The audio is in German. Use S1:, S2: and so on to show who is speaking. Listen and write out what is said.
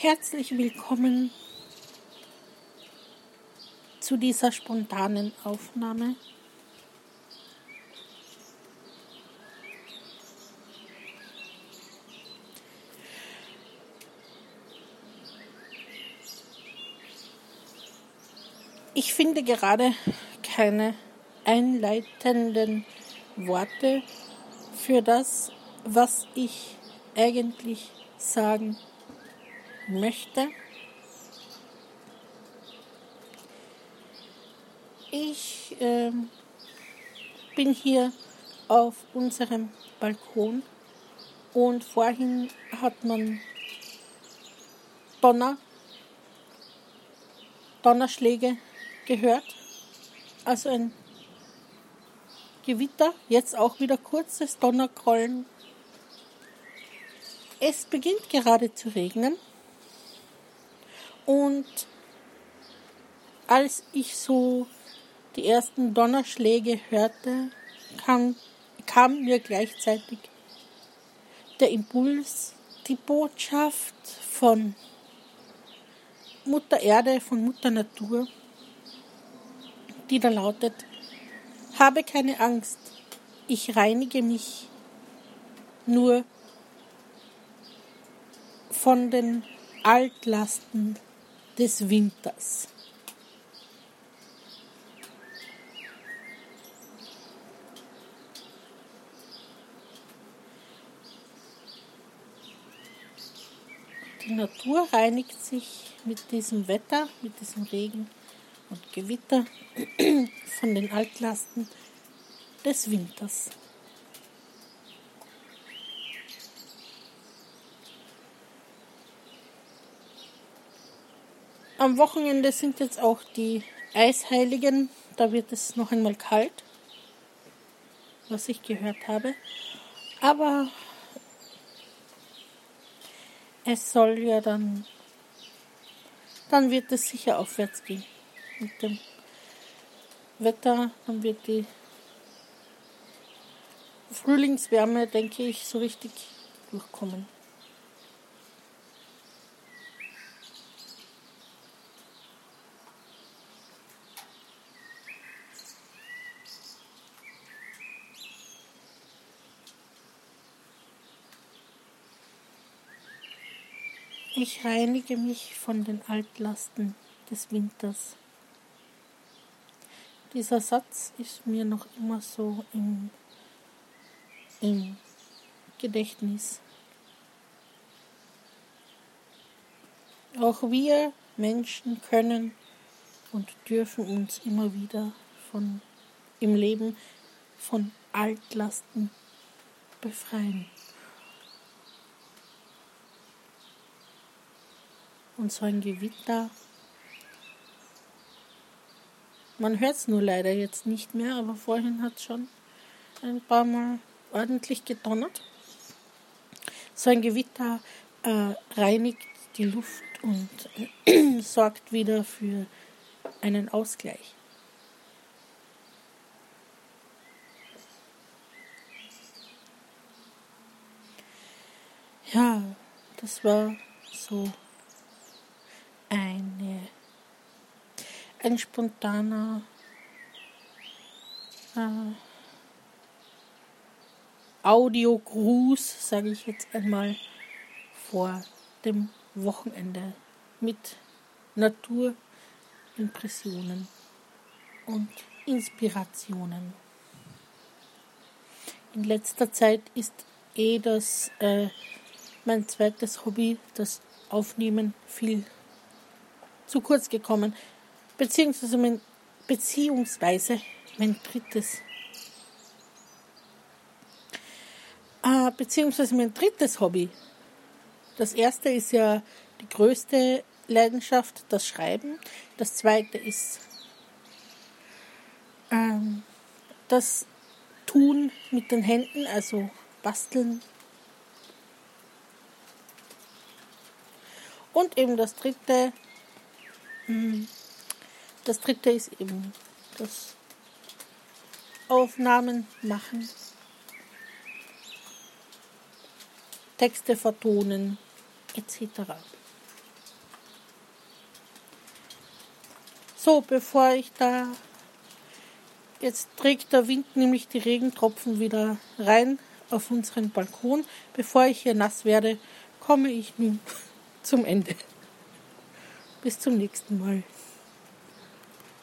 S1: Herzlich willkommen zu dieser spontanen Aufnahme. Ich finde gerade keine einleitenden Worte für das, was ich eigentlich sagen möchte. Ich äh, bin hier auf unserem Balkon und vorhin hat man Donner, Donnerschläge gehört. Also ein Gewitter, jetzt auch wieder kurzes Donnerkrollen. Es beginnt gerade zu regnen und als ich so die ersten Donnerschläge hörte, kam, kam mir gleichzeitig der Impuls, die Botschaft von Mutter Erde, von Mutter Natur, die da lautet, habe keine Angst, ich reinige mich nur von den Altlasten des Winters. Die Natur reinigt sich mit diesem Wetter, mit diesem Regen und Gewitter von den Altlasten des Winters. Am Wochenende sind jetzt auch die Eisheiligen. Da wird es noch einmal kalt, was ich gehört habe. Aber es soll ja dann, dann wird es sicher aufwärts gehen mit dem Wetter. Dann wird die Frühlingswärme, denke ich, so richtig durchkommen. Ich reinige mich von den Altlasten des Winters. Dieser Satz ist mir noch immer so im, im Gedächtnis. Auch wir Menschen können und dürfen uns immer wieder von, im Leben von Altlasten befreien. Und so ein Gewitter. Man hört es nur leider jetzt nicht mehr, aber vorhin hat es schon ein paar Mal ordentlich gedonnert. So ein Gewitter äh, reinigt die Luft und äh, sorgt wieder für einen Ausgleich. Ja, das war so ein spontaner äh, Audiogruß, sage ich jetzt einmal, vor dem Wochenende mit Naturimpressionen und Inspirationen. In letzter Zeit ist eh das äh, mein zweites Hobby, das Aufnehmen, viel zu kurz gekommen, beziehungsweise mein, beziehungsweise mein drittes, äh, beziehungsweise mein drittes Hobby. Das erste ist ja die größte Leidenschaft, das Schreiben. Das zweite ist ähm, das Tun mit den Händen, also basteln. Und eben das dritte Mhm das dritte ist eben das Aufnahmen machen, Texte vertonen etc. So, bevor ich da jetzt trägt der Wind nämlich die Regentropfen wieder rein auf unseren Balkon. Bevor ich hier nass werde, komme ich nun zum Ende. Bis zum nächsten Mal.